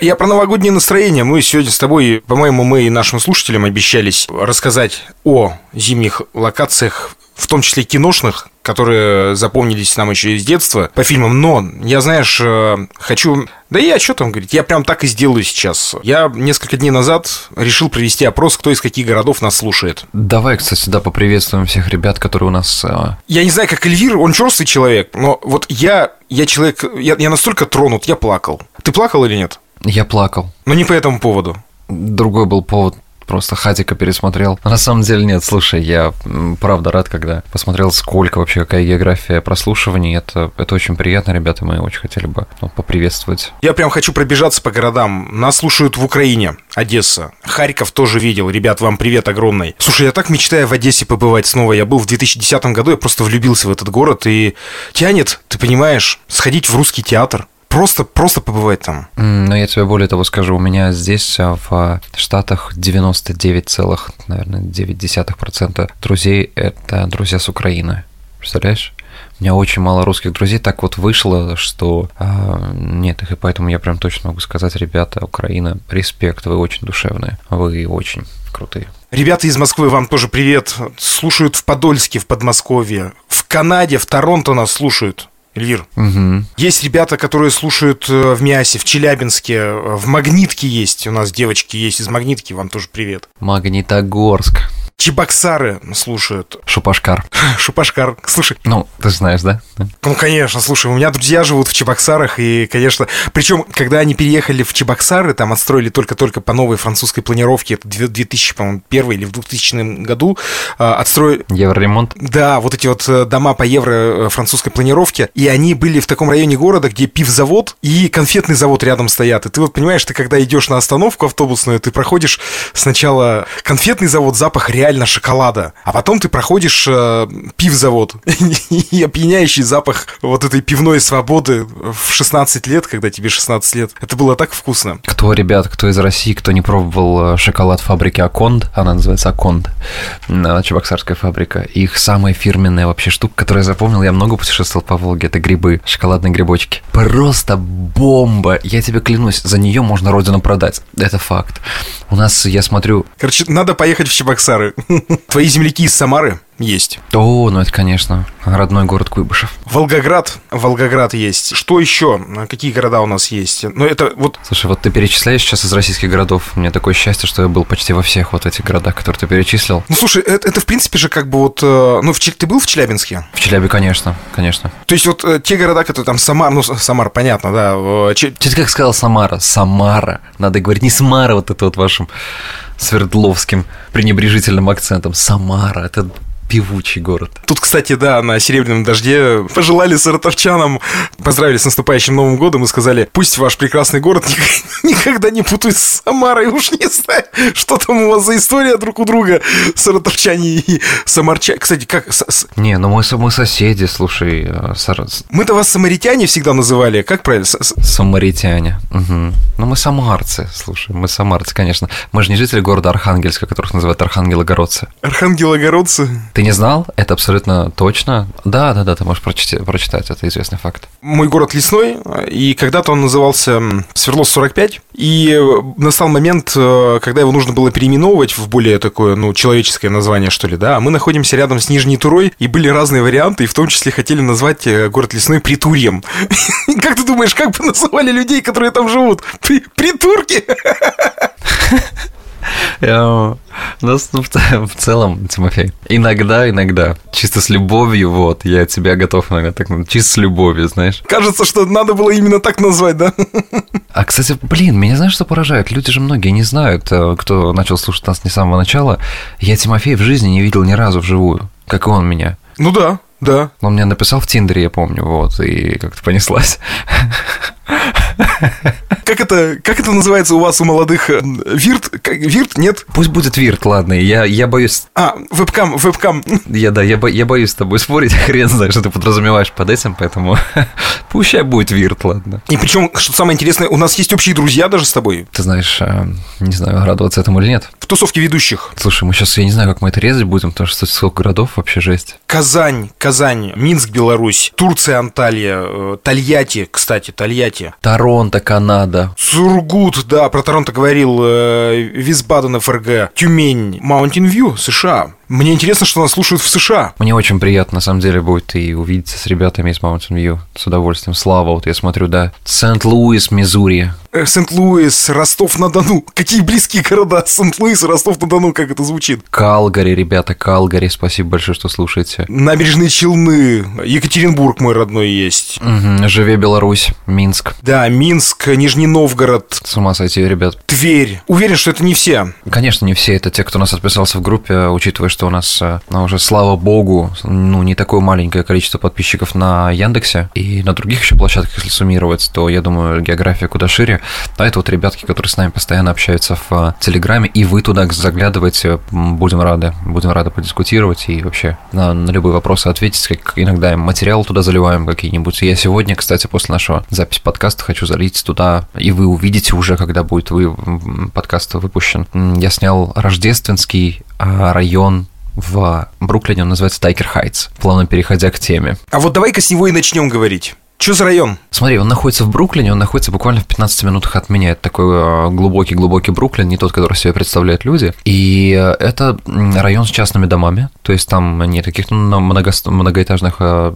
Я про новогоднее настроение. Мы сегодня с тобой, по-моему, мы и нашим слушателям обещались рассказать о зимних локациях в том числе киношных, которые запомнились нам еще из детства по фильмам. Но я, знаешь, э, хочу... Да я что там говорить, я прям так и сделаю сейчас. Я несколько дней назад решил провести опрос, кто из каких городов нас слушает. Давай, кстати, да, поприветствуем всех ребят, которые у нас... Э, я не знаю, как Эльвир, он черствый человек, но вот я, я человек, я, я настолько тронут, я плакал. Ты плакал или нет? Я плакал. Но не по этому поводу. Другой был повод просто Хатика пересмотрел. на самом деле нет, слушай, я правда рад, когда посмотрел, сколько вообще, какая география прослушиваний. Это, это очень приятно, ребята, мы очень хотели бы ну, поприветствовать. Я прям хочу пробежаться по городам. Нас слушают в Украине, Одесса. Харьков тоже видел. Ребят, вам привет огромный. Слушай, я так мечтаю в Одессе побывать снова. Я был в 2010 году, я просто влюбился в этот город и тянет, ты понимаешь, сходить в русский театр просто, просто побывать там. Но я тебе более того скажу, у меня здесь а, в Штатах 99,9% друзей – это друзья с Украины. Представляешь? У меня очень мало русских друзей. Так вот вышло, что а, нет их, и поэтому я прям точно могу сказать, ребята, Украина, респект, вы очень душевные, вы очень крутые. Ребята из Москвы, вам тоже привет. Слушают в Подольске, в Подмосковье. В Канаде, в Торонто нас слушают. Эльвир. Угу. Есть ребята, которые слушают э, в Мясе, в Челябинске, э, в Магнитке есть. У нас девочки есть из Магнитки, вам тоже привет. Магнитогорск. Чебоксары слушают. Шупашкар. Шупашкар. Слушай. Ну, ты знаешь, да? Ну, конечно, слушай, у меня друзья живут в Чебоксарах, и, конечно, причем, когда они переехали в Чебоксары, там отстроили только-только по новой французской планировке, это 2001 или в 2000 году, а, отстроили... Евроремонт? Да, вот эти вот э, дома по евро э, французской планировке, и они были в таком районе города, где пивзавод и конфетный завод рядом стоят. И ты вот понимаешь, ты когда идешь на остановку автобусную, ты проходишь сначала конфетный завод, запах реально реально шоколада. А потом ты проходишь э, пивзавод и опьяняющий запах вот этой пивной свободы в 16 лет, когда тебе 16 лет. Это было так вкусно. Кто, ребят, кто из России, кто не пробовал э, шоколад фабрики Аконд, она называется Аконд, Чебоксарская фабрика, их самая фирменная вообще штука, которую я запомнил, я много путешествовал по Волге, это грибы, шоколадные грибочки. Просто бомба! Я тебе клянусь, за нее можно родину продать. Это факт. У нас, я смотрю... Короче, надо поехать в Чебоксары. Твои земляки из Самары есть. О, ну это, конечно, родной город Куйбышев. Волгоград, Волгоград есть. Что еще? Какие города у нас есть? Ну это вот... Слушай, вот ты перечисляешь сейчас из российских городов. У меня такое счастье, что я был почти во всех вот этих городах, которые ты перечислил. Ну слушай, это, это в принципе же как бы вот... Э, ну в, ты был в Челябинске? В Челябе, конечно, конечно. То есть вот э, те города, которые там Самар, ну Самар, понятно, да. Че... Ты как сказал Самара? Самара. Надо говорить не Самара вот это вот вашим Свердловским пренебрежительным акцентом. Самара, это певучий город. Тут, кстати, да, на «Серебряном дожде» пожелали саратовчанам, поздравили с наступающим Новым годом и сказали, пусть ваш прекрасный город никогда не путает с Самарой, уж не знаю, что там у вас за история друг у друга, саратовчане и самарчане. Кстати, как... Не, ну мы, мы соседи, слушай. Э, сар... Мы-то вас самаритяне всегда называли, как правильно? Самаритяне, угу. Ну мы самарцы, слушай, мы самарцы, конечно. Мы же не жители города Архангельска, которых называют архангелогородцы. Архангелогородцы? Ты не знал? Это абсолютно точно. Да, да, да, ты можешь прочитать, прочитать это известный факт. Мой город лесной, и когда-то он назывался Свердловск 45, и настал момент, э, когда его нужно было переименовывать в более такое, ну, человеческое название, что ли, да. А мы находимся рядом с Нижней Турой, и были разные варианты, и в том числе хотели назвать э, город лесной Притурьем. Как ты думаешь, как бы называли людей, которые там живут? Притурки? Я, ну, в целом, Тимофей, иногда, иногда, чисто с любовью, вот, я тебя готов иногда так, чисто с любовью, знаешь. Кажется, что надо было именно так назвать, да? А, кстати, блин, меня знаешь, что поражает? Люди же многие не знают, э, кто начал слушать нас не с самого начала. Я Тимофей в жизни не видел ни разу вживую, как и он меня. Ну да, да. Он мне написал в Тиндере, я помню, вот, и как-то понеслась. Как это, как это называется у вас, у молодых? Э, вирт? Вирт? Нет? Пусть будет вирт, ладно, я, я боюсь... А, вебкам, вебкам. Я, да, я, бо, я боюсь с тобой спорить, хрен знает, что ты подразумеваешь под этим, поэтому пусть будет вирт, ладно. И причем, что самое интересное, у нас есть общие друзья даже с тобой. Ты знаешь, э, не знаю, радоваться этому или нет. В тусовке ведущих. Слушай, мы сейчас, я не знаю, как мы это резать будем, потому что сколько городов вообще жесть. Казань, Казань, Минск, Беларусь, Турция, Анталия, э, Тольятти, кстати, Тольятти. Торонто, Канада. Сургут, да, про Торонто говорил. Э, Висбаден, ФРГ. Тюмень, Маунтин Вью, США. Мне интересно, что нас слушают в США. Мне очень приятно, на самом деле, будет и увидеться с ребятами из Mountain View. С удовольствием. Слава, вот я смотрю, да. Сент-Луис, Миссури. Э, Сент-Луис, Ростов-на-Дону. Какие близкие города. Сент-Луис Ростов-на-Дону, как это звучит. Калгари, ребята, Калгари. Спасибо большое, что слушаете. Набережные Челны. Екатеринбург мой родной есть. Угу. Живе Беларусь, Минск. Да, Минск, Нижний Новгород. С ума сойти, ребят. Тверь. Уверен, что это не все. Конечно, не все. Это те, кто нас отписался в группе, учитывая, что у нас ну, уже, слава богу, ну, не такое маленькое количество подписчиков на Яндексе и на других еще площадках, если суммировать, то, я думаю, география куда шире. А это вот ребятки, которые с нами постоянно общаются в Телеграме, и вы туда заглядываете, будем рады, будем рады подискутировать и вообще на, на любые вопросы ответить, как иногда материал туда заливаем какие-нибудь. Я сегодня, кстати, после нашего записи подкаста хочу залить туда, и вы увидите уже, когда будет вы, подкаст выпущен. Я снял рождественский а, район в Бруклине, он называется Тайкер Хайтс, плавно переходя к теме. А вот давай-ка с него и начнем говорить. Что за район? Смотри, он находится в Бруклине, он находится буквально в 15 минутах от меня. Это такой глубокий-глубокий Бруклин, не тот, который себе представляют люди. И это район с частными домами, то есть там нет каких-то много, многоэтажных э,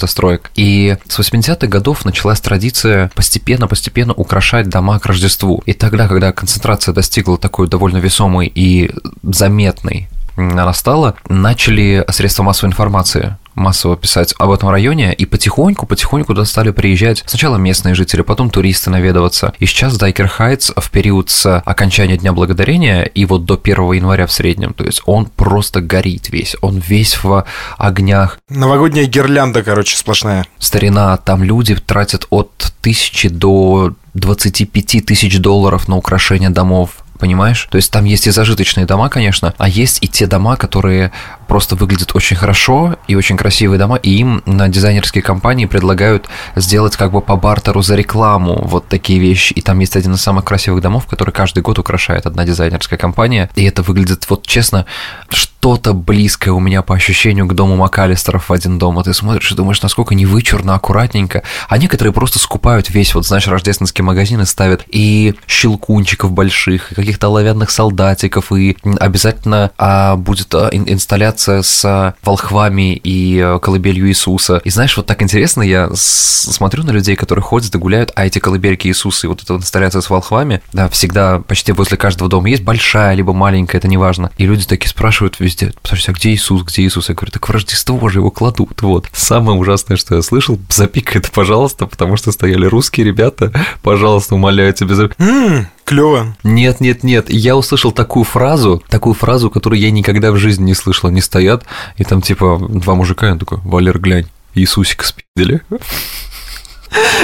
застроек. И с 80-х годов началась традиция постепенно-постепенно украшать дома к Рождеству. И тогда, когда концентрация достигла такой довольно весомой и заметной нарастала, начали средства массовой информации массово писать об этом районе, и потихоньку-потихоньку туда стали приезжать сначала местные жители, потом туристы наведываться. И сейчас Дайкер Хайтс в период с окончания Дня Благодарения и вот до 1 января в среднем, то есть он просто горит весь, он весь в огнях. Новогодняя гирлянда, короче, сплошная. Старина, там люди тратят от тысячи до 25 тысяч долларов на украшение домов понимаешь? То есть там есть и зажиточные дома, конечно, а есть и те дома, которые просто выглядят очень хорошо и очень красивые дома, и им на дизайнерские компании предлагают сделать как бы по бартеру за рекламу вот такие вещи. И там есть один из самых красивых домов, который каждый год украшает одна дизайнерская компания, и это выглядит вот честно что-то близкое у меня по ощущению к дому Макалистеров в один дом. А ты смотришь и думаешь, насколько не вычурно, аккуратненько. А некоторые просто скупают весь вот, знаешь, рождественские магазины ставят и щелкунчиков больших, и каких-то оловянных солдатиков, и обязательно а, будет а, инсталляция инсталляция с волхвами и э, колыбелью Иисуса. И знаешь, вот так интересно, я смотрю на людей, которые ходят и гуляют, а эти колыбельки Иисуса и вот эта инсталляция с волхвами, да, всегда почти возле каждого дома есть большая, либо маленькая, это неважно. И люди такие спрашивают везде, подожди, а где Иисус, где Иисус? Я говорю, так в Рождество же его кладут, вот. Самое ужасное, что я слышал, запикай это, пожалуйста, потому что стояли русские ребята, пожалуйста, умоляю тебя, за... Клево. Нет, нет, нет. Я услышал такую фразу, такую фразу, которую я никогда в жизни не слышал. Они стоят, и там типа два мужика, он такой, Валер, глянь, Иисусик спидели.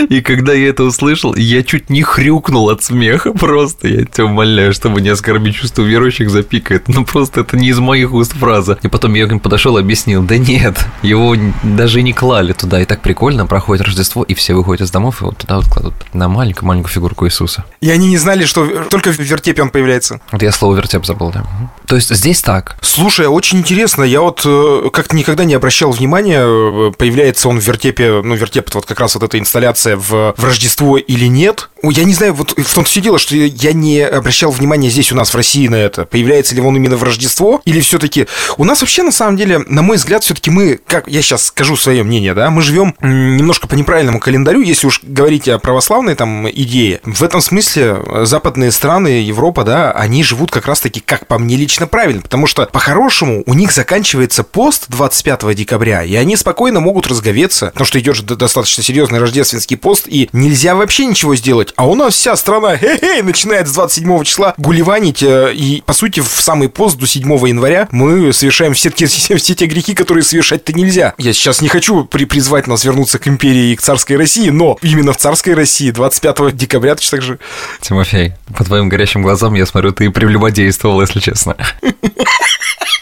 И когда я это услышал, я чуть не хрюкнул от смеха просто. Я тебя умоляю, чтобы не оскорбить чувство верующих, запикает. Ну просто это не из моих уст фраза. И потом я к ним подошел и объяснил, да нет, его даже не клали туда. И так прикольно, проходит Рождество, и все выходят из домов, и вот туда вот кладут на маленькую-маленькую фигурку Иисуса. И они не знали, что только в вертепе он появляется. Вот я слово вертеп забыл, да. То есть здесь так. Слушай, а очень интересно. Я вот э, как-то никогда не обращал внимания, э, появляется он в вертепе, ну, вертеп вот как раз вот эта инсталляция в, в Рождество или нет. Я не знаю, вот в том все дело, что я не обращал внимания здесь у нас в России на это. Появляется ли он именно в Рождество, или все-таки у нас вообще на самом деле, на мой взгляд, все-таки мы, как я сейчас скажу свое мнение, да, мы живем немножко по неправильному календарю, если уж говорить о православной там идее. В этом смысле э, западные страны, Европа, да, они живут как раз-таки, как по мне лично, правильно, потому что по-хорошему у них заканчивается пост 25 декабря, и они спокойно могут разговеться, потому что идет же достаточно серьезный рождественский пост, и нельзя вообще ничего сделать делать. А у нас вся страна хе-хей, начинает с 27 числа гулеванить. Э, и, по сути, в самый пост до 7 января мы совершаем все, те, все те грехи, которые совершать-то нельзя. Я сейчас не хочу при призвать нас вернуться к империи и к царской России, но именно в царской России 25 декабря точно так же. Тимофей, по твоим горящим глазам я смотрю, ты прелюбодействовал, если честно.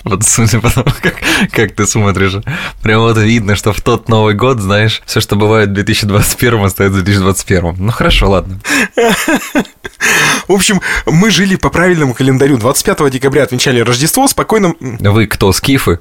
Вот судя по тому, как, как ты смотришь, прям вот видно, что в тот Новый год, знаешь, все, что бывает в 2020 2021 остается в 2021. Ну хорошо, ладно. В общем, мы жили по правильному календарю. 25 декабря отмечали Рождество, спокойно... Вы кто, скифы?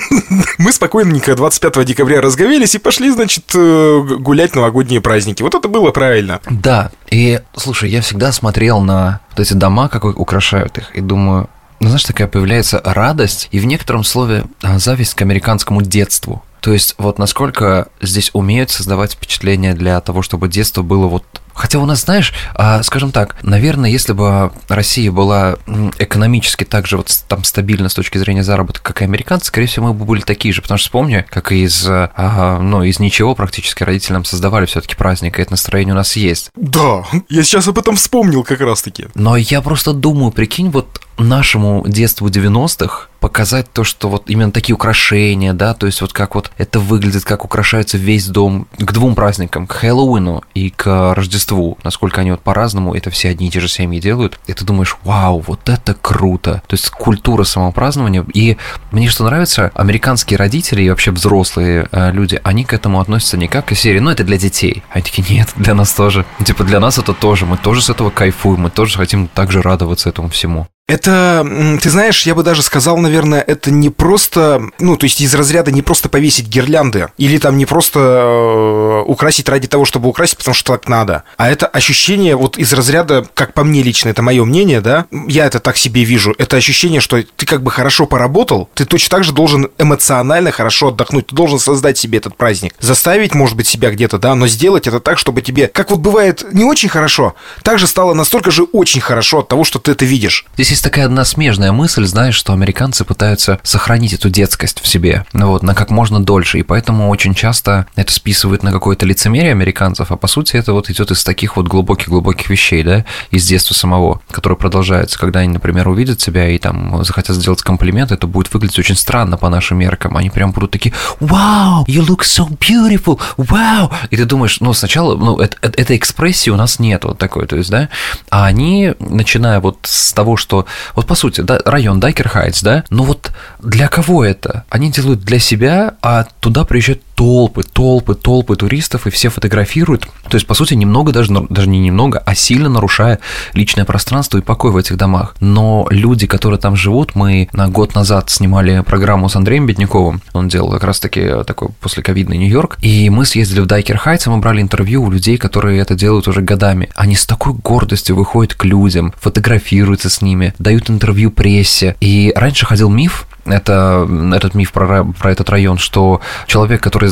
Мы спокойненько 25 декабря разговелись и пошли, значит, э, гулять новогодние праздники. Вот это было правильно. Да, и, слушай, я всегда смотрел на вот эти дома, как украшают их, и думаю, ну, знаешь, такая появляется радость и в некотором слове а, зависть к американскому детству. То есть вот насколько здесь умеют создавать впечатление для того, чтобы детство было вот Хотя у нас, знаешь, а, скажем так, наверное, если бы Россия была экономически так же вот там стабильна с точки зрения заработка, как и американцы, скорее всего, мы бы были такие же. Потому что вспомни, как из, а, ну, из ничего практически родители нам создавали все-таки праздник, и это настроение у нас есть. Да, я сейчас об этом вспомнил как раз-таки. Но я просто думаю, прикинь, вот нашему детству 90-х показать то, что вот именно такие украшения, да, то есть вот как вот это выглядит, как украшается весь дом к двум праздникам, к Хэллоуину и к Рождеству, насколько они вот по-разному это все одни и те же семьи делают, и ты думаешь, вау, вот это круто, то есть культура самопразднования, и мне что нравится, американские родители и вообще взрослые э, люди, они к этому относятся не как к серии, ну это для детей, они такие, нет, для нас тоже, типа для нас это тоже, мы тоже с этого кайфуем, мы тоже хотим также радоваться этому всему. Это, ты знаешь, я бы даже сказал, наверное, это не просто, ну, то есть из разряда не просто повесить гирлянды или там не просто э, украсить ради того, чтобы украсить, потому что так надо, а это ощущение вот из разряда, как по мне лично, это мое мнение, да, я это так себе вижу, это ощущение, что ты как бы хорошо поработал, ты точно так же должен эмоционально хорошо отдохнуть, ты должен создать себе этот праздник, заставить, может быть, себя где-то, да, но сделать это так, чтобы тебе, как вот бывает не очень хорошо, так же стало настолько же очень хорошо от того, что ты это видишь. Здесь есть такая одна смежная мысль, знаешь, что американцы пытаются сохранить эту детскость в себе, ну вот, на как можно дольше, и поэтому очень часто это списывают на какое-то лицемерие американцев, а по сути это вот идет из таких вот глубоких-глубоких вещей, да, из детства самого, которое продолжается, когда они, например, увидят тебя и там захотят сделать комплимент, это будет выглядеть очень странно по нашим меркам, они прям будут такие, вау, you look so beautiful, вау, и ты думаешь, ну, сначала, ну, это, это, этой экспрессии у нас нет вот такой, то есть, да, а они, начиная вот с того, что вот по сути, да, район Дайкер Хайтс, да, ну вот для кого это? Они делают для себя, а туда приезжают толпы, толпы, толпы туристов, и все фотографируют. То есть, по сути, немного, даже, даже не немного, а сильно нарушая личное пространство и покой в этих домах. Но люди, которые там живут, мы на год назад снимали программу с Андреем Бедняковым, он делал как раз-таки такой послековидный Нью-Йорк, и мы съездили в Дайкер Хайтс, мы брали интервью у людей, которые это делают уже годами. Они с такой гордостью выходят к людям, фотографируются с ними, дают интервью прессе. И раньше ходил миф, это этот миф про, про этот район, что человек, который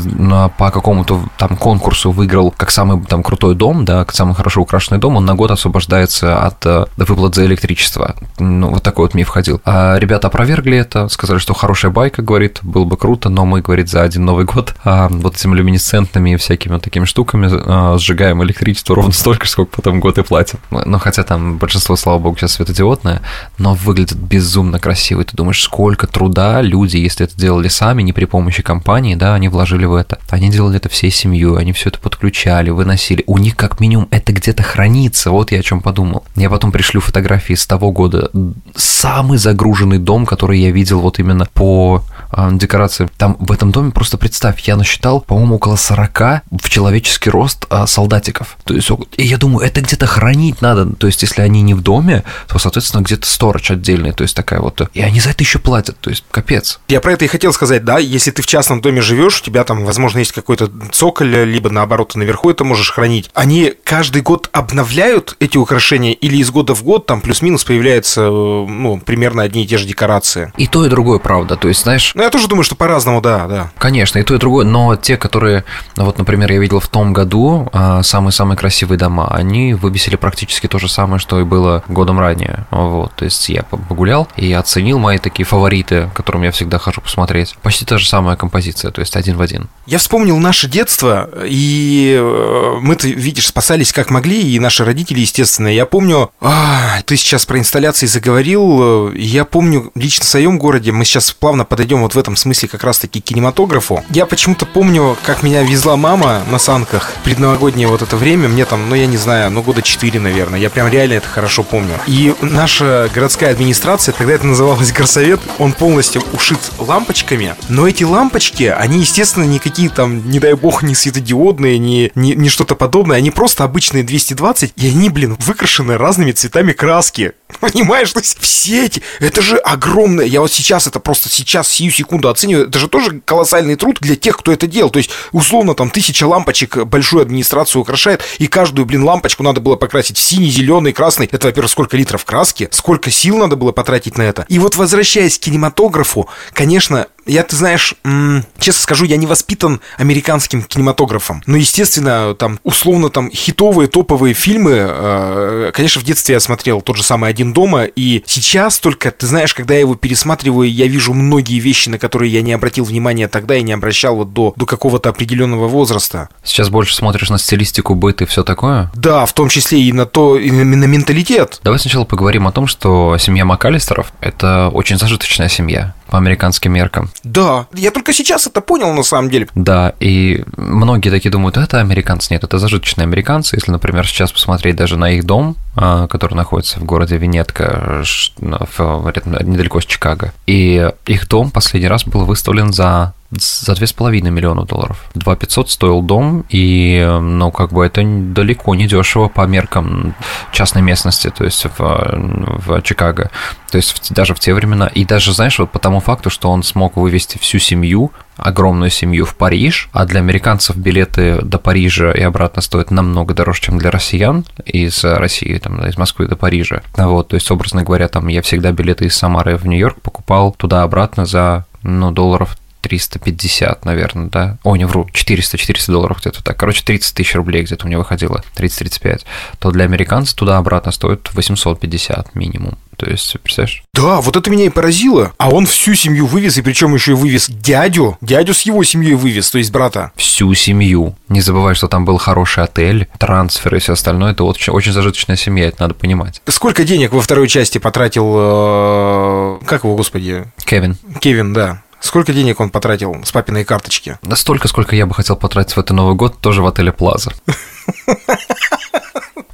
по какому-то там конкурсу выиграл как самый там крутой дом, да, как самый хорошо украшенный дом, он на год освобождается от э, выплат за электричество. Ну, вот такой вот миф ходил. А ребята опровергли это, сказали, что хорошая байка, говорит, было бы круто, но мы, говорит, за один Новый год а, вот этими люминесцентными всякими вот такими штуками а, сжигаем электричество ровно столько, сколько потом год и платим. Ну, хотя там большинство, слава богу, сейчас светодиодное, но выглядит безумно красиво, и ты думаешь, сколько труда люди, если это делали сами, не при помощи компании, да, они вложили в это. Они делали это всей семьей, они все это подключали, выносили. У них как минимум это где-то хранится, вот я о чем подумал. Я потом пришлю фотографии с того года. Самый загруженный дом, который я видел вот именно по э, декорации. Там в этом доме просто представь, я насчитал, по-моему, около 40 в человеческий рост э, солдатиков. То есть, и я думаю, это где-то хранить надо. То есть, если они не в доме, то, соответственно, где-то сторож отдельный. То есть, такая вот... И они за это еще платят. То есть капец. Я про это и хотел сказать, да, если ты в частном доме живешь, у тебя там, возможно, есть какой-то цоколь, либо наоборот, наверху это можешь хранить. Они каждый год обновляют эти украшения или из года в год там плюс-минус появляются, ну, примерно одни и те же декорации? И то, и другое, правда. То есть, знаешь... Ну, я тоже думаю, что по-разному, да, да. Конечно, и то, и другое, но те, которые, вот, например, я видел в том году, а, самые-самые красивые дома, они выбесили практически то же самое, что и было годом ранее. Вот, то есть я погулял и оценил мои такие фавориты которым я всегда хожу посмотреть. Почти та же самая композиция, то есть один в один. Я вспомнил наше детство, и э, мы-то, видишь, спасались как могли, и наши родители, естественно. Я помню, а, ты сейчас про инсталляции заговорил, я помню лично в своем городе, мы сейчас плавно подойдем вот в этом смысле как раз-таки кинематографу. Я почему-то помню, как меня везла мама на санках предновогоднее вот это время, мне там, ну я не знаю, ну года 4, наверное, я прям реально это хорошо помню. И наша городская администрация, тогда это называлось горсовет, он полностью ушит лампочками, но эти лампочки, они, естественно, никакие там, не дай бог, не светодиодные, не, не, не что-то подобное, они просто обычные 220, и они, блин, выкрашены разными цветами краски. Понимаешь, то есть все эти, это же огромное, я вот сейчас это просто сейчас, сию секунду оцениваю, это же тоже колоссальный труд для тех, кто это делал. То есть, условно, там тысяча лампочек большую администрацию украшает, и каждую, блин, лампочку надо было покрасить в синий, зеленый, красный. Это, во-первых, сколько литров краски, сколько сил надо было потратить на это. И вот возвращаясь к кинематографу, конечно, я, ты знаешь, честно скажу, я не воспитан американским кинематографом. Но, естественно, там, условно, там, хитовые, топовые фильмы, э, конечно, в детстве я смотрел тот же самый «Один дома», и сейчас только, ты знаешь, когда я его пересматриваю, я вижу многие вещи, на которые я не обратил внимания тогда и не обращал вот до, до какого-то определенного возраста. Сейчас больше смотришь на стилистику, быт и все такое? Да, в том числе и на то, и на, на менталитет. Давай сначала поговорим о том, что семья Макалистеров – это очень зажиточная семья по американским меркам. Да, я только сейчас это понял на самом деле. Да, и многие такие думают, это американцы. Нет, это зажиточные американцы. Если, например, сейчас посмотреть даже на их дом, а, который находится в городе Венетка, недалеко от Чикаго, и их дом последний раз был выставлен за за две с половиной миллиона долларов. Два пятьсот стоил дом, и, ну, как бы это далеко не дешево по меркам частной местности, то есть в, в Чикаго. То есть даже в те времена. И даже, знаешь, вот по тому факту, что он смог вывести всю семью, огромную семью в Париж, а для американцев билеты до Парижа и обратно стоят намного дороже, чем для россиян из России, там, из Москвы до Парижа. Вот, то есть, образно говоря, там я всегда билеты из Самары в Нью-Йорк покупал туда-обратно за, ну, долларов 350, наверное, да? О, не вру, 400-400 долларов где-то так. Короче, 30 тысяч рублей где-то у меня выходило, 30-35. То для американцев туда-обратно стоит 850 минимум. То есть, представляешь? Да, вот это меня и поразило. А он всю семью вывез, и причем еще и вывез дядю. Дядю с его семьей вывез, то есть брата. Всю семью. Не забывай, что там был хороший отель, трансфер и все остальное. Это очень, очень зажиточная семья, это надо понимать. Сколько денег во второй части потратил... Э, как его, господи? Кевин. Кевин, да. Сколько денег он потратил с папиной карточки? Настолько, сколько я бы хотел потратить в этот Новый год, тоже в отеле Плаза.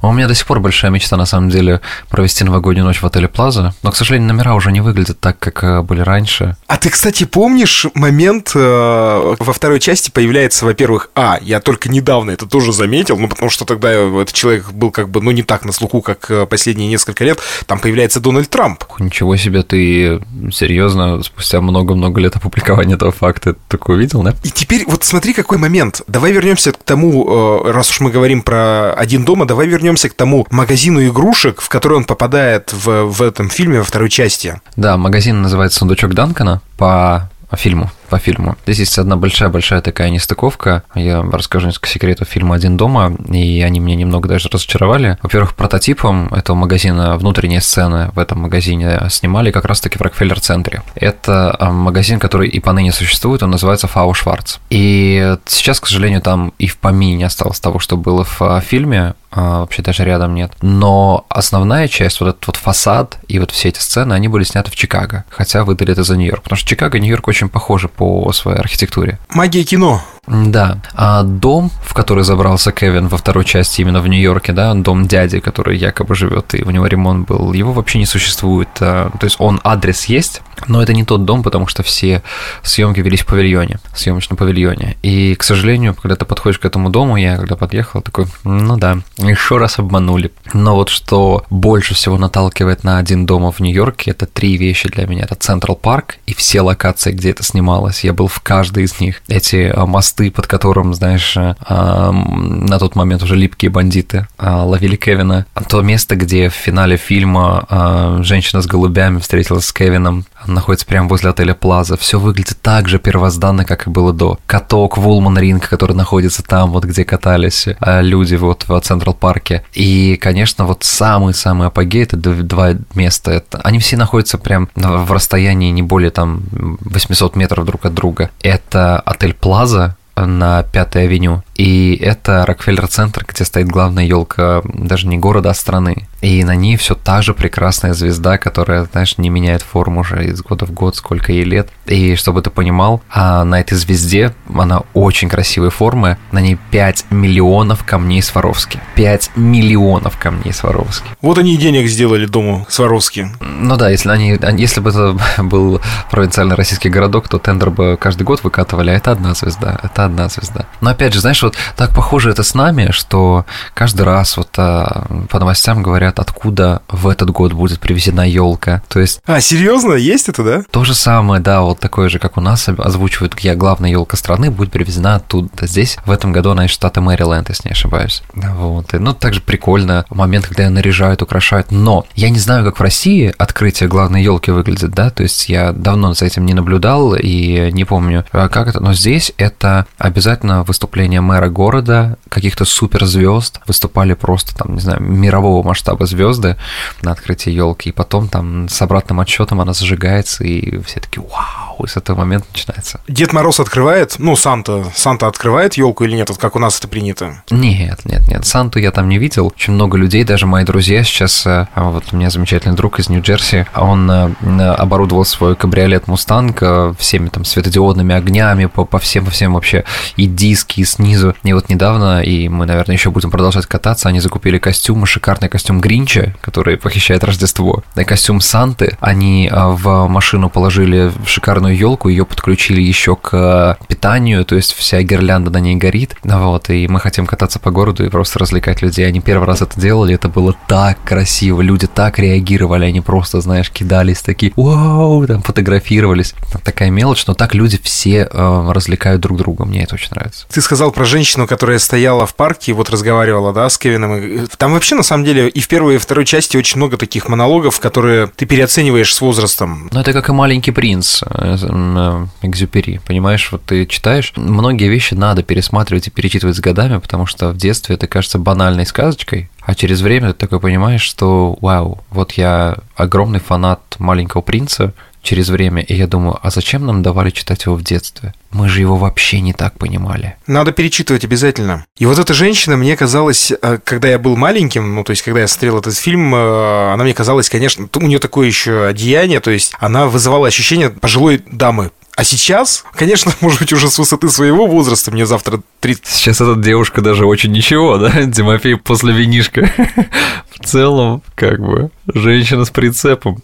У меня до сих пор большая мечта, на самом деле, провести новогоднюю ночь в отеле Плаза, но, к сожалению, номера уже не выглядят так, как э, были раньше. А ты, кстати, помнишь момент э, во второй части появляется, во-первых, а, я только недавно это тоже заметил, ну, потому что тогда этот человек был как бы, ну, не так на слуху, как э, последние несколько лет, там появляется Дональд Трамп. Ничего себе, ты серьезно, спустя много-много лет опубликования этого факта такое увидел, да? И теперь вот смотри, какой момент. Давай вернемся к тому, э, раз уж мы говорим про один дома, давай вернемся вернемся к тому магазину игрушек, в который он попадает в, в этом фильме во второй части. Да, магазин называется «Сундучок Данкана» по фильму по фильму. Здесь есть одна большая-большая такая нестыковка. Я расскажу несколько секретов фильма «Один дома», и они меня немного даже разочаровали. Во-первых, прототипом этого магазина внутренние сцены в этом магазине снимали как раз-таки в Рокфеллер-центре. Это а, магазин, который и поныне существует, он называется Фау Шварц. И сейчас, к сожалению, там и в помине не осталось того, что было в а, фильме, а, вообще даже рядом нет. Но основная часть, вот этот вот фасад и вот все эти сцены, они были сняты в Чикаго, хотя выдали это за Нью-Йорк, потому что Чикаго и Нью-Йорк очень похожи по своей архитектуре. Магия кино. Да. А дом, в который забрался Кевин во второй части именно в Нью-Йорке, да, дом дяди, который якобы живет, и у него ремонт был, его вообще не существует. А, то есть он адрес есть, но это не тот дом, потому что все съемки велись в павильоне, в съемочном павильоне. И, к сожалению, когда ты подходишь к этому дому, я когда подъехал, такой, ну да, еще раз обманули. Но вот что больше всего наталкивает на один дом в Нью-Йорке, это три вещи для меня. Это Централ Парк и все локации, где это снималось. Я был в каждой из них. Эти а, мосты мосты, под которым, знаешь, э, на тот момент уже липкие бандиты э, ловили Кевина. То место, где в финале фильма э, женщина с голубями встретилась с Кевином, находится прямо возле отеля Плаза. Все выглядит так же первозданно, как и было до. Каток Вулман Ринг, который находится там, вот где катались люди вот в Централ Парке. И, конечно, вот самый-самый апогей, это два места. Это, они все находятся прям в расстоянии не более там 800 метров друг от друга. Это отель Плаза, на Пятой авеню. И это Рокфеллер-центр, где стоит главная елка даже не города, а страны. И на ней все та же прекрасная звезда, которая, знаешь, не меняет форму уже из года в год, сколько ей лет. И чтобы ты понимал, а на этой звезде, она очень красивой формы, на ней 5 миллионов камней Сваровски. 5 миллионов камней Сваровски. Вот они и денег сделали дому Сваровски. Ну да, если, они, если бы это был провинциальный российский городок, то тендер бы каждый год выкатывали, а это одна звезда, это одна звезда. Но опять же, знаешь, вот так похоже это с нами, что каждый раз вот а, по новостям говорят, откуда в этот год будет привезена елка. То есть... А, серьезно? Есть это, да? То же самое, да, вот такое же, как у нас озвучивают, где главная елка страны будет привезена оттуда. Здесь в этом году она из штата Мэриленд, если не ошибаюсь. Вот. И, ну, также прикольно момент, когда ее наряжают, украшают. Но я не знаю, как в России открытие главной елки выглядит, да, то есть я давно за этим не наблюдал и не помню, а как это, но здесь это обязательно выступление мэра города, каких-то суперзвезд, выступали просто там, не знаю, мирового масштаба звезды на открытии елки, и потом там с обратным отсчетом она зажигается, и все такие вау, и с этого момента начинается. Дед Мороз открывает, ну, Санта, Санта открывает елку или нет, вот как у нас это принято? Нет, нет, нет, Санту я там не видел. Очень много людей, даже мои друзья сейчас, э, а вот у меня замечательный друг из Нью-Джерси, он э, оборудовал свой кабриолет Мустанг э, всеми там светодиодными огнями по, по всем, по всем вообще и диски, снизу. И вот недавно, и мы, наверное, еще будем продолжать кататься, они закупили костюмы, шикарный костюм Гринча, который похищает Рождество, и костюм Санты. Они а, в машину положили шикарную елку, ее подключили еще к питанию, то есть вся гирлянда на ней горит. Вот, и мы хотим кататься по городу и просто развлекать людей. Они первый раз это делали, это было так красиво, люди так реагировали, они просто, знаешь, кидались такие, вау, там фотографировались. Такая мелочь, но так люди все э, развлекают друг друга, мне это очень нравится. Ты сказал про женщину, которая стояла в парке и вот разговаривала, да, с Кевином. Там вообще, на самом деле, и в первой и второй части очень много таких монологов, которые ты переоцениваешь с возрастом. Ну, это как и «Маленький принц» э, э, Экзюпери, понимаешь? Вот ты читаешь, многие вещи надо пересматривать и перечитывать с годами, потому что в детстве это кажется банальной сказочкой, а через время ты такой понимаешь, что вау, вот я огромный фанат «Маленького принца», через время, и я думаю, а зачем нам давали читать его в детстве? Мы же его вообще не так понимали. Надо перечитывать обязательно. И вот эта женщина, мне казалось, э, когда я был маленьким, ну, то есть, когда я смотрел этот фильм, э, она мне казалась, конечно, у нее такое еще одеяние, то есть, она вызывала ощущение пожилой дамы, а сейчас, конечно, может быть, уже с высоты своего возраста, мне завтра 30... Сейчас эта девушка даже очень ничего, да, Тимофей после винишка. В целом, как бы, женщина с прицепом.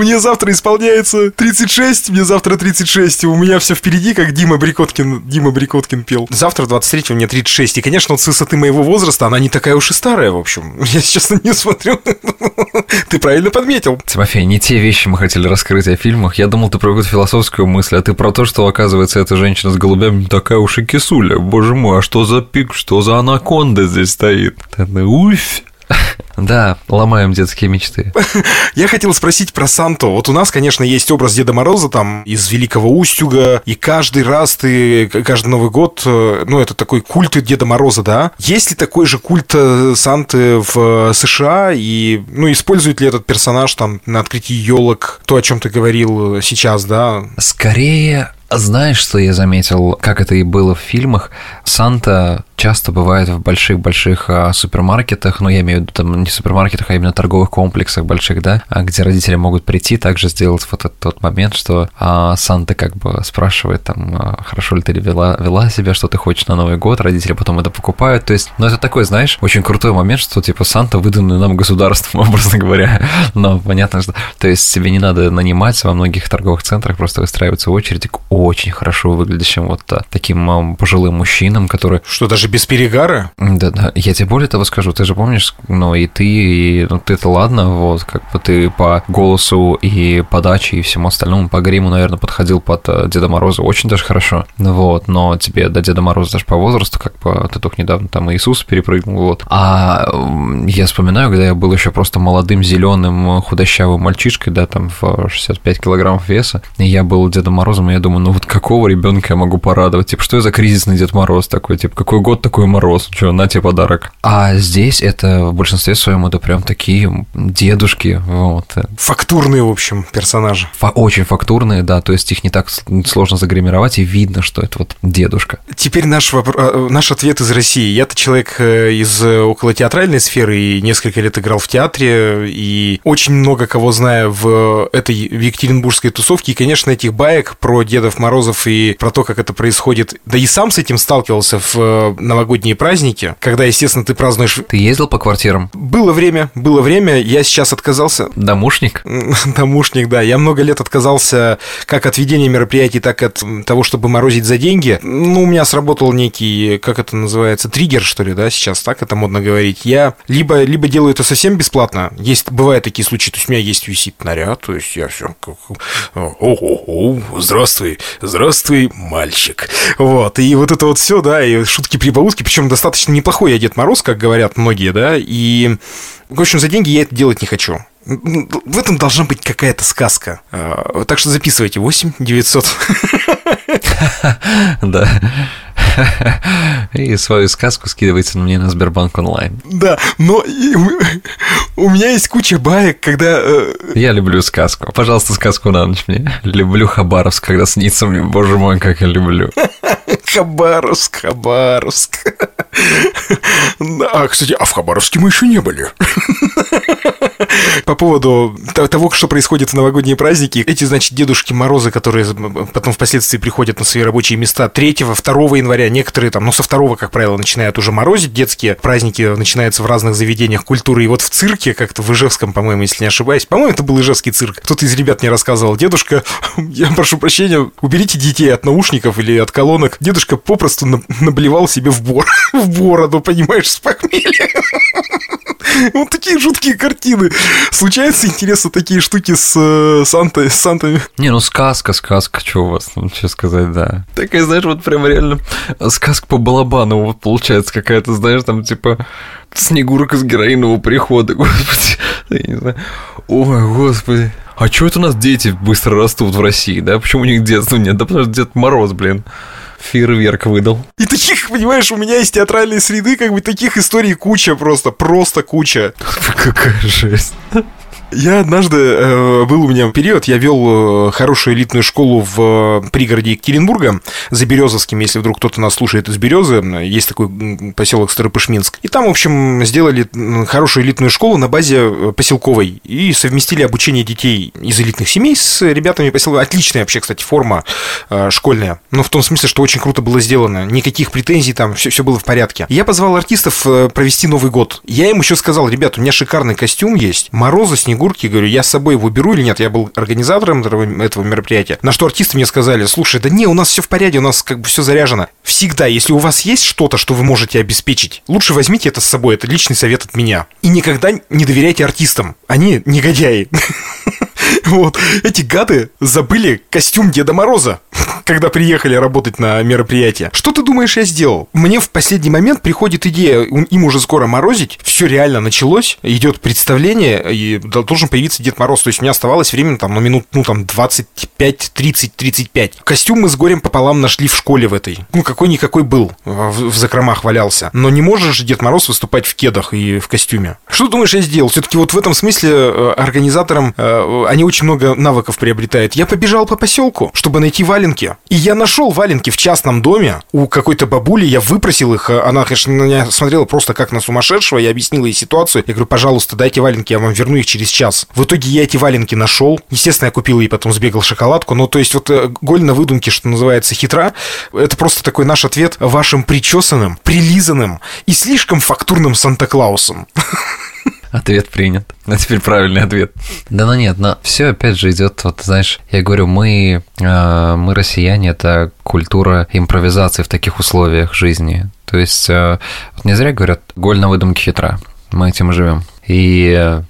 Мне завтра исполняется 36, мне завтра 36, и у меня все впереди, как Дима Брикоткин, Дима Брикоткин пел. Завтра 23 мне 36, и, конечно, вот с высоты моего возраста она не такая уж и старая, в общем. Я на нее смотрю. Ты правильно подметил. Тимофей, не те вещи мы хотели раскрыть о фильмах. Я думал, ты про какую-то философскую мысль, а ты про то, что, оказывается, эта женщина с голубями не такая уж и кисуля. Боже мой, а что за пик, что за анаконда здесь стоит? Уф! Да, ломаем детские мечты. Я хотел спросить про Санту. Вот у нас, конечно, есть образ Деда Мороза там из Великого Устюга, и каждый раз ты, каждый Новый год, э, ну, это такой культ Деда Мороза, да? Есть ли такой же культ э, Санты в США, и, ну, использует ли этот персонаж там на открытии елок, то, о чем ты говорил сейчас, да? Скорее, знаешь, что я заметил, как это и было в фильмах? Санта часто бывает в больших-больших а, супермаркетах, ну, я имею в виду там не супермаркетах, а именно торговых комплексах больших, да, а, где родители могут прийти, также сделать вот этот тот момент, что а, Санта как бы спрашивает там, а, хорошо ли ты вела, вела себя, что ты хочешь на Новый год, родители потом это покупают, то есть, ну, это такой, знаешь, очень крутой момент, что, типа, Санта выданный нам государством, образно говоря, но понятно, что, то есть, тебе не надо нанимать во многих торговых центрах, просто выстраиваться в очереди к очень хорошо выглядящим вот а, таким пожилым мужчинам, которые... Что, даже без перегара? Да, да. Я тебе более того скажу, ты же помнишь, ну и ты, и ну ты-то ладно, вот, как бы ты по голосу и подаче и всему остальному, по гриму, наверное, подходил под э, Деда Мороза очень даже хорошо, вот, но тебе до Деда Мороза даже по возрасту, как бы, ты только недавно там Иисус перепрыгнул, вот. А я вспоминаю, когда я был еще просто молодым, зеленым, худощавым мальчишкой, да, там в 65 килограммов веса, и я был Дедом Морозом, и я думаю, ну ну вот какого ребенка я могу порадовать? Типа, что я за кризисный Дед Мороз такой? Типа, какой год такой Мороз? Что, на тебе подарок. А здесь это в большинстве своем это прям такие дедушки, вот. Фактурные, в общем, персонажи. Фа- очень фактурные, да, то есть их не так сложно загримировать, и видно, что это вот дедушка. Теперь наш, вопро- наш ответ из России. Я-то человек э, из около театральной сферы и несколько лет играл в театре, и очень много кого знаю в этой Екатеринбургской тусовке, и, конечно, этих баек про Дедов Морозов и про то, как это происходит, да и сам с этим сталкивался в э, новогодние праздники, когда, естественно, ты празднуешь... Ты ездил по квартирам? Было время, было время, я сейчас отказался. Домушник? Домушник, да. Я много лет отказался как от ведения мероприятий, так и от того, чтобы морозить за деньги. Ну, у меня сработал некий, как это называется, триггер, что ли, да, сейчас так это модно говорить. Я либо, либо делаю это совсем бесплатно, есть, бывают такие случаи, то есть у меня есть висит наряд, то есть я все, о-о-о, здравствуй, здравствуй, мальчик. Вот, и вот это вот все, да, и шутки прибаутки, причем достаточно неплохой я Дед Мороз, как говорят многие, да, и, в общем, за деньги я это делать не хочу. В этом должна быть какая-то сказка. А, так что записывайте 8 900. Да. И свою сказку скидывайте мне на Сбербанк онлайн. Да, но у меня есть куча баек, когда... Э, я люблю сказку. Пожалуйста, сказку на ночь мне. Люблю Хабаровск, когда снится мне. Боже мой, как я люблю. Хабаровск, Хабаровск. А, кстати, а в Хабаровске мы еще не были. По поводу того, что происходит в новогодние праздники, эти, значит, Дедушки Морозы, которые потом впоследствии приходят на свои рабочие места 3 2 января, некоторые там, ну, со 2 как правило, начинают уже морозить, детские праздники начинаются в разных заведениях культуры, и вот в цирке, как-то в Ижевском, по-моему, если не ошибаюсь, по-моему, это был Ижевский цирк, кто-то из ребят мне рассказывал, дедушка, я прошу прощения, уберите детей от наушников или от колонок, дедушка попросту наблевал себе в бор, в бороду, понимаешь, с похмелья. Вот такие жуткие картины. Случаются, интересно, такие штуки с э, Сантой, с Сантами? Не, ну сказка, сказка, что у вас там, что сказать, да. Такая, знаешь, вот прям реально сказка по балабану вот получается какая-то, знаешь, там типа Снегурка с героинового прихода, господи, я не знаю. Ой, господи. А чё это у нас дети быстро растут в России, да? Почему у них детства нет? Да потому что Дед Мороз, блин фейерверк выдал. И таких, понимаешь, у меня из театральной среды как бы таких историй куча просто, просто куча. Какая жесть. Я однажды, э, был у меня период, я вел э, хорошую элитную школу в э, пригороде Екатеринбурга, за Березовским, если вдруг кто-то нас слушает из Березы, есть такой поселок Старопышминск. И там, в общем, сделали хорошую элитную школу на базе поселковой и совместили обучение детей из элитных семей с ребятами поселка. Отличная вообще, кстати, форма школьная. Но в том смысле, что очень круто было сделано. Никаких претензий там, все, все было в порядке. Я позвал артистов провести Новый год. Я им еще сказал, ребят, у меня шикарный костюм есть, Мороза, Снегурка, Снегурки, говорю, я с собой его беру или нет? Я был организатором этого мероприятия. На что артисты мне сказали, слушай, да не, у нас все в порядке, у нас как бы все заряжено. Всегда, если у вас есть что-то, что вы можете обеспечить, лучше возьмите это с собой, это личный совет от меня. И никогда не доверяйте артистам, они негодяи. Вот. Эти гады забыли костюм Деда Мороза, когда приехали работать на мероприятие. Что ты думаешь, я сделал? Мне в последний момент приходит идея, им уже скоро морозить, все реально началось, идет представление, и должен появиться Дед Мороз. То есть у меня оставалось время там на минут, ну там 25, 30, 35. Костюм мы с горем пополам нашли в школе в этой. Ну какой-никакой был, в, в закромах валялся. Но не можешь же Дед Мороз выступать в кедах и в костюме. Что ты думаешь, я сделал? Все-таки вот в этом смысле э, организаторам э, они очень много навыков приобретают. Я побежал по поселку, чтобы найти валенки. И я нашел валенки в частном доме у какой-то бабули, я выпросил их. Она, конечно, на меня смотрела просто как на сумасшедшего. Я объяснил ей ситуацию. Я говорю, пожалуйста, дайте валенки, я вам верну их через час. В итоге я эти валенки нашел. Естественно, я купил ей потом сбегал шоколадку. Ну, то есть вот э, голь на выдумке, что называется, хитра. Это просто такой наш ответ вашим причесанным, прилизанным и слишком фактурным Санта-Клаусом. Ответ принят. А теперь правильный ответ. Да ну нет, но все опять же идет, вот знаешь, я говорю, мы, э, мы россияне, это культура импровизации в таких условиях жизни. То есть, э, вот не зря говорят, голь на выдумке хитра. Мы этим живем. И э,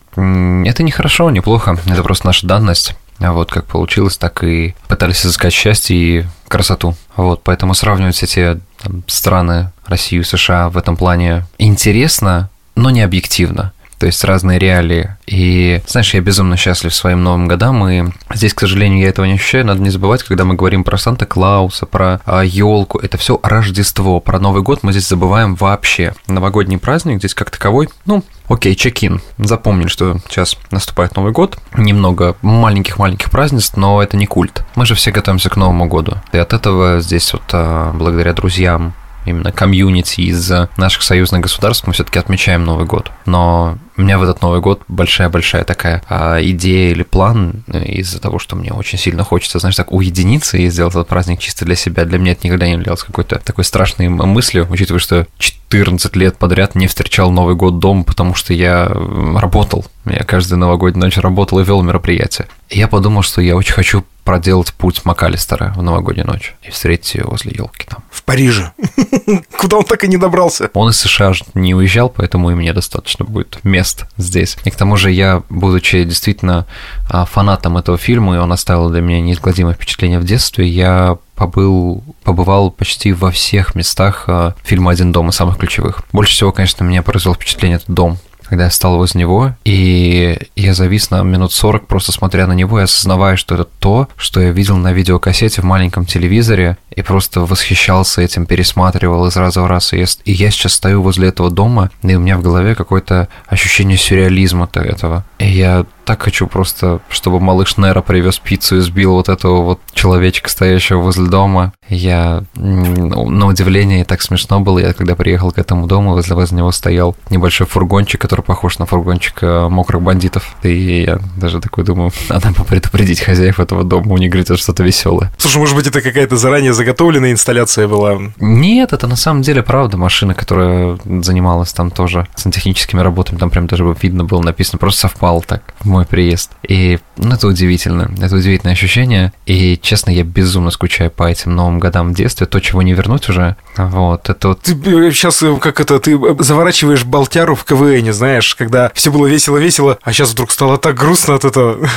это не хорошо, не плохо, это просто наша данность. А вот как получилось, так и пытались изыскать счастье и красоту. Вот, поэтому сравнивать эти там, страны, Россию, США в этом плане интересно, но не объективно. То есть разные реалии. И, знаешь, я безумно счастлив своим Новым годам, и здесь, к сожалению, я этого не ощущаю. Надо не забывать, когда мы говорим про Санта-Клауса, про а, елку, это все Рождество. Про Новый год мы здесь забываем вообще. Новогодний праздник здесь как таковой, ну, Окей, чек-ин. Запомнили, что сейчас наступает Новый год. Немного маленьких-маленьких празднеств, но это не культ. Мы же все готовимся к Новому году. И от этого здесь вот а, благодаря друзьям, именно комьюнити из наших союзных государств мы все-таки отмечаем Новый год. Но у меня в этот Новый год большая-большая такая а, идея или план э, из-за того, что мне очень сильно хочется, знаешь, так уединиться и сделать этот праздник чисто для себя. Для меня это никогда не являлось какой-то такой страшной мыслью, учитывая, что 14 лет подряд не встречал Новый год дома, потому что я работал. Я каждую новогоднюю ночь работал и вел мероприятия. И я подумал, что я очень хочу проделать путь МакАлистера в новогоднюю ночь и встретить ее возле елки там. В Париже. Куда он так и не добрался. Он из США не уезжал, поэтому и мне достаточно будет мест здесь. И к тому же я, будучи действительно а, фанатом этого фильма, и он оставил для меня неизгладимое впечатление в детстве, я побыл, побывал почти во всех местах а, фильма «Один дом» и самых ключевых. Больше всего, конечно, меня поразило впечатление этот дом когда я стал возле него, и я завис на минут 40, просто смотря на него и осознавая, что это то, что я видел на видеокассете в маленьком телевизоре, и просто восхищался этим, пересматривал из раза в раз. И я, и я сейчас стою возле этого дома, и у меня в голове какое-то ощущение сюрреализма этого. И я так хочу просто, чтобы малыш Нера привез пиццу и сбил вот этого вот человечка, стоящего возле дома. Я на удивление так смешно было, я когда приехал к этому дому, возле, возле него стоял небольшой фургончик, который похож на фургончик э, мокрых бандитов. И я даже такой думаю, надо бы предупредить хозяев этого дома, у них грядет что-то веселое. Слушай, может быть, это какая-то заранее заготовленная инсталляция была? Нет, это на самом деле правда машина, которая занималась там тоже сантехническими работами, там прям даже видно было написано, просто совпало так мой приезд. И ну, это удивительно, это удивительное ощущение. И, честно, я безумно скучаю по этим новым годам в детстве, то, чего не вернуть уже. Вот, это вот... Ты сейчас, э, как это, ты э, заворачиваешь болтяру в КВН, знаешь, когда все было весело-весело, а сейчас вдруг стало так грустно от этого.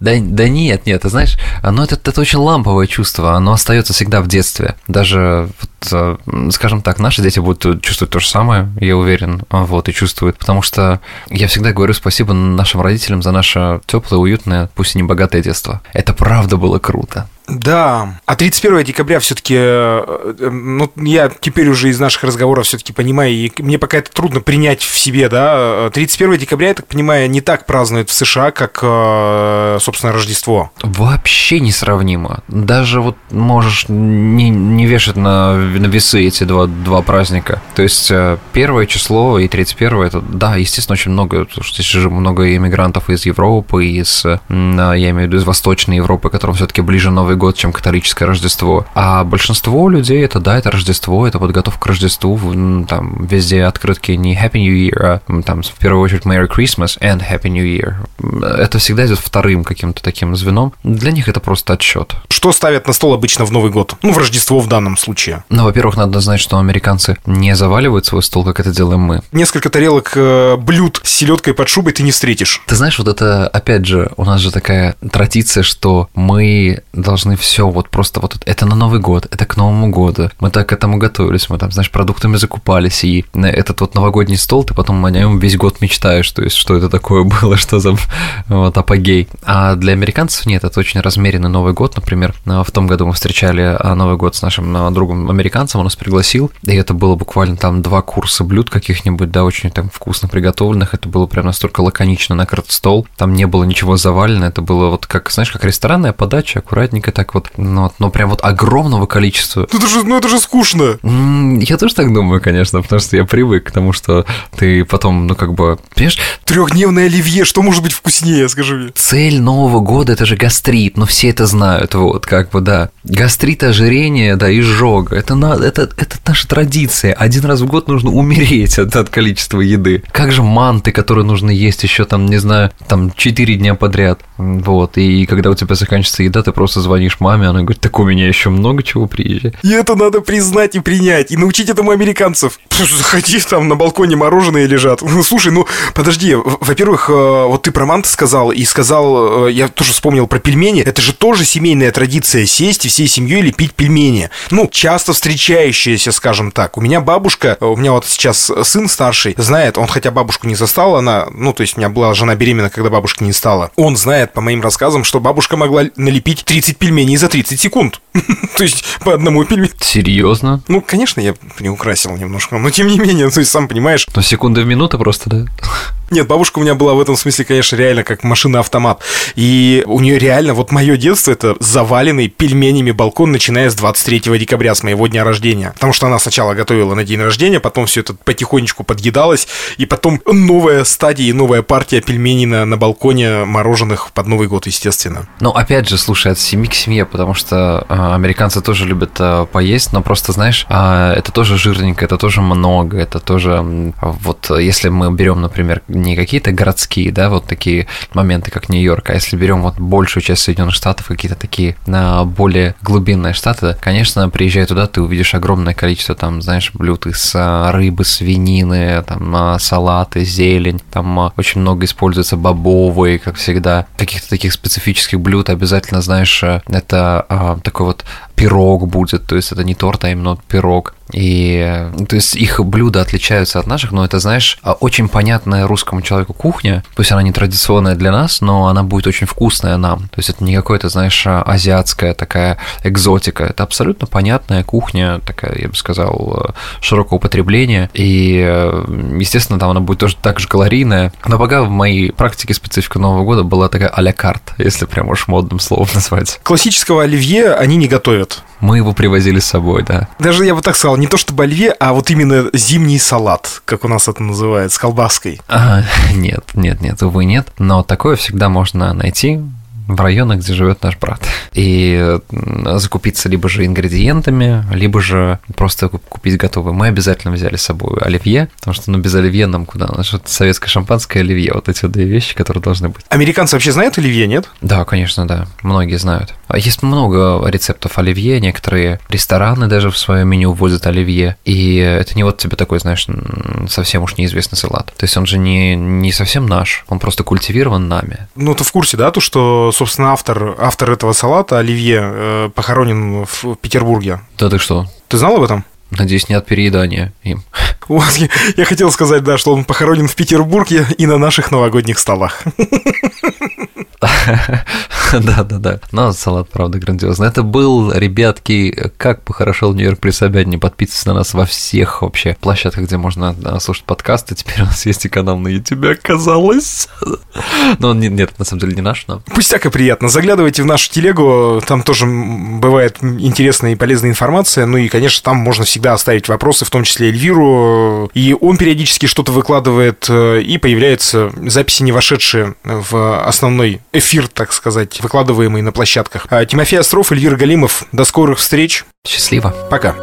Да, да нет, нет, ты знаешь, оно это, это очень ламповое чувство, оно остается всегда в детстве. Даже вот Э, скажем так, наши дети будут чувствовать то же самое, я уверен, вот, и чувствуют, потому что я всегда говорю спасибо нашим родителям за наше теплое, уютное, пусть и не богатое детство. Это правда было круто. Да. А 31 декабря все-таки, э, э, ну, я теперь уже из наших разговоров все-таки понимаю, и мне пока это трудно принять в себе, да. 31 декабря, я так понимаю, не так празднуют в США, как, э, собственно, Рождество. Вообще несравнимо. Даже вот можешь не, не вешать на, на весы эти два, два праздника. То есть первое число и 31 это, да, естественно, очень много, потому что здесь же много иммигрантов из Европы, из, я имею в виду, из Восточной Европы, которым все-таки ближе Новый Новый год, чем католическое Рождество. А большинство людей это, да, это Рождество, это подготовка к Рождеству, там везде открытки не Happy New Year, а там в первую очередь Merry Christmas and Happy New Year. Это всегда идет вторым каким-то таким звеном. Для них это просто отсчет. Что ставят на стол обычно в Новый год? Ну, в Рождество в данном случае. Ну, во-первых, надо знать, что американцы не заваливают свой стол, как это делаем мы. Несколько тарелок э, блюд с селедкой под шубой ты не встретишь. Ты знаешь, вот это, опять же, у нас же такая традиция, что мы должны должны все вот просто вот это на Новый год, это к Новому году. Мы так к этому готовились, мы там, знаешь, продуктами закупались, и этот вот новогодний стол, ты потом о нем весь год мечтаешь, то есть, что это такое было, что за вот апогей. А для американцев нет, это очень размеренный Новый год, например, в том году мы встречали а, Новый год с нашим а, другом американцем, он нас пригласил, и это было буквально там два курса блюд каких-нибудь, да, очень там вкусно приготовленных, это было прям настолько лаконично накрыт стол, там не было ничего завалено, это было вот как, знаешь, как ресторанная подача, аккуратненько так вот, ну, но прям вот огромного количества. Ну это же, ну это же скучно. Я тоже так думаю, конечно, потому что я привык к тому, что ты потом, ну как бы, понимаешь? Трехдневное оливье, что может быть вкуснее, скажи мне? Цель Нового года это же гастрит, но все это знают, вот, как бы, да. Гастрит, ожирение, да, изжога. Это, на, это, это наша традиция. Один раз в год нужно умереть от, от количества еды. Как же манты, которые нужно есть еще там, не знаю, там 4 дня подряд. Вот. И когда у тебя заканчивается еда, ты просто звонишь звонишь маме, она говорит, так у меня еще много чего приезжает. И это надо признать и принять, и научить этому американцев. Заходи, там на балконе мороженое лежат. Слушай, ну, подожди, во-первых, э, вот ты про манты сказал, и сказал, э, я тоже вспомнил про пельмени, это же тоже семейная традиция сесть и всей семьей лепить пельмени. Ну, часто встречающаяся, скажем так. У меня бабушка, у меня вот сейчас сын старший, знает, он хотя бабушку не застал, она, ну, то есть у меня была жена беременна, когда бабушка не стала. Он знает, по моим рассказам, что бабушка могла налепить 30 пельменей за 30 секунд. То есть по одному пельменю. Серьезно? Ну, конечно, я не украсил немножко, но тем не менее, то есть сам понимаешь. Ну, секунды в минуту просто, да? Нет, бабушка у меня была в этом смысле, конечно, реально как машина-автомат. И у нее реально, вот мое детство, это заваленный пельменями балкон, начиная с 23 декабря, с моего дня рождения. Потому что она сначала готовила на день рождения, потом все это потихонечку подъедалось, и потом новая стадия и новая партия пельменей на, на балконе мороженых под Новый год, естественно. Ну, опять же, слушай, от семьи к семье, потому что э, американцы тоже любят э, поесть, но просто, знаешь, э, это тоже жирненько, это тоже много, это тоже... Вот если мы берем, например, не какие-то городские, да, вот такие моменты, как Нью-Йорк, а если берем вот большую часть Соединенных Штатов, какие-то такие на более глубинные штаты, конечно, приезжая туда, ты увидишь огромное количество там, знаешь, блюд из а, рыбы, свинины, там а, салаты, зелень, там а, очень много используется бобовые, как всегда, каких-то таких специфических блюд обязательно, знаешь, это а, такой вот пирог будет, то есть это не торт, а именно пирог. И то есть их блюда отличаются от наших, но это, знаешь, очень понятная русскому человеку кухня. Пусть она не традиционная для нас, но она будет очень вкусная нам. То есть это не какое-то, знаешь, азиатская такая экзотика. Это абсолютно понятная кухня, такая, я бы сказал, широкого употребления. И, естественно, там она будет тоже так же калорийная. Но пока в моей практике специфика Нового года была такая а-ля карт, если прям уж модным словом назвать. Классического оливье они не готовят. Мы его привозили с собой, да. Даже я бы так сказал, не то чтобы оливье, а вот именно зимний салат, как у нас это называется, с колбаской. А, нет, нет, нет, увы, нет. Но такое всегда можно найти в районах, где живет наш брат. И закупиться либо же ингредиентами, либо же просто купить готовый. Мы обязательно взяли с собой оливье, потому что ну, без оливье нам куда? Наше советское шампанское оливье. Вот эти вот две вещи, которые должны быть. Американцы вообще знают оливье, нет? Да, конечно, да. Многие знают. А есть много рецептов оливье, некоторые рестораны даже в свое меню вводят оливье. И это не вот тебе такой, знаешь, совсем уж неизвестный салат. То есть он же не, не совсем наш, он просто культивирован нами. Ну, ты в курсе, да, то, что собственно, автор, автор этого салата, Оливье, э, похоронен в Петербурге. Да ты что? Ты знал об этом? Надеюсь, не от переедания им. Вот, я, я хотел сказать, да, что он похоронен в Петербурге и на наших новогодних столах. Да-да-да. Но салат, правда, грандиозный. Это был, ребятки, как похорошел Нью-Йорк при Собянине. Подписывайтесь на нас во всех вообще площадках, где можно слушать подкасты. Теперь у нас есть и канал на YouTube, оказалось. Но он нет, на самом деле не наш, но... Пустяк и приятно. Заглядывайте в нашу телегу, там тоже бывает интересная и полезная информация. Ну и, конечно, там можно всегда оставить вопросы, в том числе Эльвиру. И он периодически что-то выкладывает, э, и появляются записи, не вошедшие в основной эфир, так сказать, выкладываемый на площадках. А, Тимофей Остров, Эльвир Галимов. До скорых встреч. Счастливо. Пока.